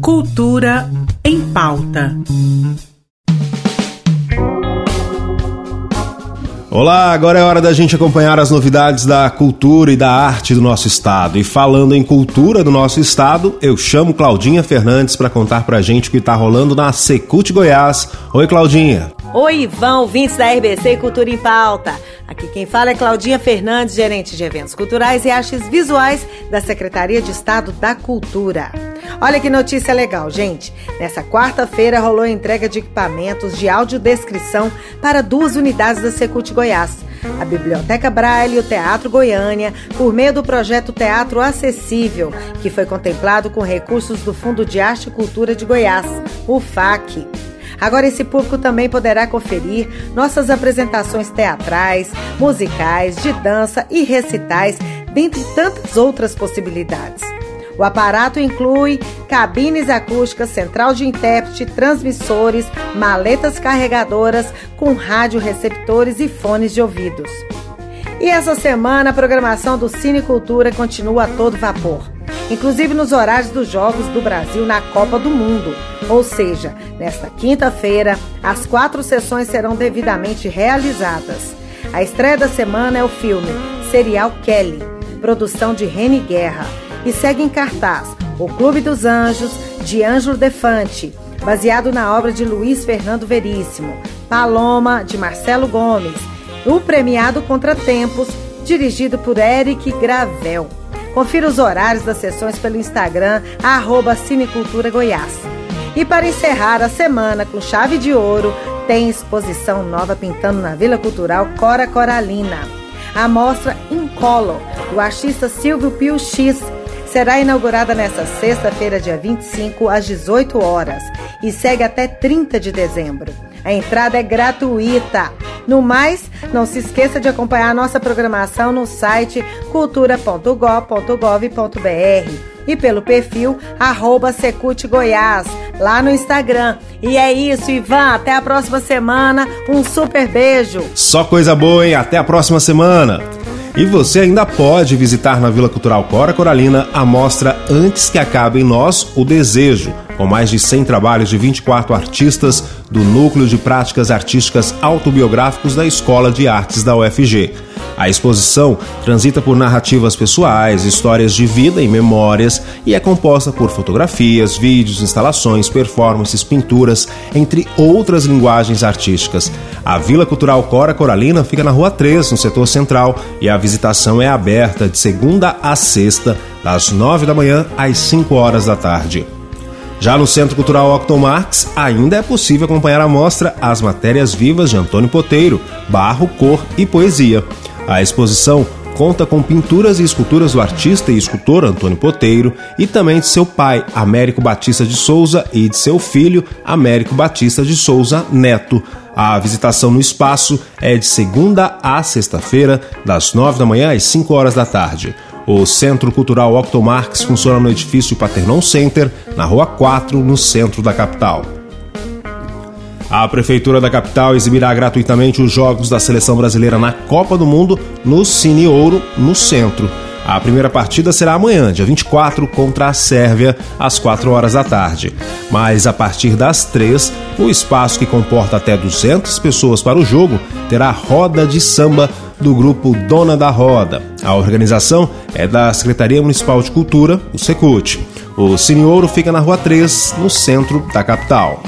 Cultura em pauta. Olá, agora é hora da gente acompanhar as novidades da cultura e da arte do nosso estado. E falando em cultura do nosso estado, eu chamo Claudinha Fernandes para contar pra gente o que tá rolando na Secult Goiás. Oi, Claudinha. Oi, Ivan, ouvintes da RBC Cultura em Pauta. Aqui quem fala é Claudinha Fernandes, gerente de eventos culturais e artes visuais da Secretaria de Estado da Cultura. Olha que notícia legal, gente. Nessa quarta-feira rolou a entrega de equipamentos de audiodescrição para duas unidades da Secult Goiás. A Biblioteca Braille e o Teatro Goiânia, por meio do projeto Teatro Acessível, que foi contemplado com recursos do Fundo de Arte e Cultura de Goiás, o FAC. Agora esse público também poderá conferir nossas apresentações teatrais, musicais, de dança e recitais, dentre tantas outras possibilidades. O aparato inclui cabines acústicas, central de intérprete, transmissores, maletas carregadoras com rádio receptores e fones de ouvidos. E essa semana a programação do Cine Cultura continua a todo vapor, inclusive nos horários dos Jogos do Brasil na Copa do Mundo. Ou seja, nesta quinta-feira, as quatro sessões serão devidamente realizadas. A estreia da semana é o filme Serial Kelly, produção de Reni Guerra e segue em cartaz O Clube dos Anjos, de Ângelo Defante, baseado na obra de Luiz Fernando Veríssimo, Paloma, de Marcelo Gomes, o premiado Contratempos, dirigido por Eric Gravel. Confira os horários das sessões pelo Instagram, arroba Cinecultura Goiás. E para encerrar a semana com chave de ouro, tem exposição nova pintando na Vila Cultural Cora Coralina. A mostra Incolor, do artista Silvio Pio X, será inaugurada nesta sexta-feira, dia 25, às 18 horas e segue até 30 de dezembro. A entrada é gratuita. No mais, não se esqueça de acompanhar a nossa programação no site cultura.gov.br e pelo perfil arroba Goiás, lá no Instagram. E é isso, Ivan. Até a próxima semana. Um super beijo. Só coisa boa, hein? Até a próxima semana. E você ainda pode visitar na Vila Cultural Cora Coralina a mostra Antes que Acabe em Nós o Desejo, com mais de 100 trabalhos de 24 artistas do Núcleo de Práticas Artísticas Autobiográficos da Escola de Artes da UFG. A exposição transita por narrativas pessoais, histórias de vida e memórias e é composta por fotografias, vídeos, instalações, performances, pinturas, entre outras linguagens artísticas. A Vila Cultural Cora Coralina fica na Rua 3, no setor central, e a visitação é aberta de segunda a sexta, das 9 da manhã às 5 horas da tarde. Já no Centro Cultural Octon ainda é possível acompanhar a mostra As Matérias Vivas de Antônio Poteiro, Barro, Cor e Poesia. A exposição conta com pinturas e esculturas do artista e escultor Antônio Poteiro e também de seu pai, Américo Batista de Souza, e de seu filho, Américo Batista de Souza Neto. A visitação no espaço é de segunda a sexta-feira, das nove da manhã às cinco horas da tarde. O Centro Cultural Octomarx funciona no edifício Paternon Center, na Rua 4, no centro da capital. A Prefeitura da capital exibirá gratuitamente os jogos da seleção brasileira na Copa do Mundo no Cine Ouro, no centro. A primeira partida será amanhã, dia 24, contra a Sérvia, às 4 horas da tarde. Mas a partir das 3, o espaço que comporta até 200 pessoas para o jogo terá roda de samba do grupo Dona da Roda. A organização é da Secretaria Municipal de Cultura, o Secult. O Cine Ouro fica na Rua 3, no centro da capital.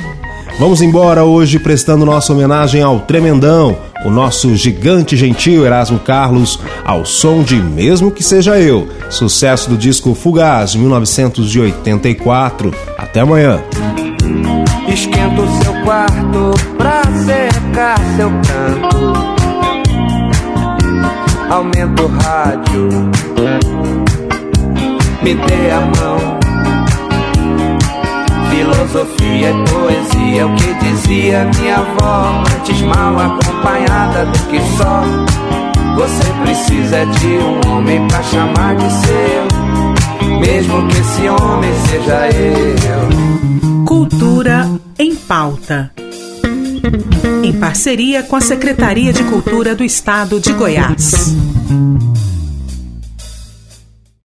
Vamos embora hoje prestando nossa homenagem ao Tremendão, o nosso gigante gentil Erasmo Carlos, ao som de Mesmo Que Seja Eu, sucesso do disco Fugaz de 1984. Até amanhã. Esquenta o seu quarto pra secar seu canto. Aumenta o rádio. Me dê a mão Filosofia e poesia, o que dizia minha avó, antes mal acompanhada do que só. Você precisa de um homem pra chamar de seu, mesmo que esse homem seja eu. Cultura em pauta. Em parceria com a Secretaria de Cultura do Estado de Goiás.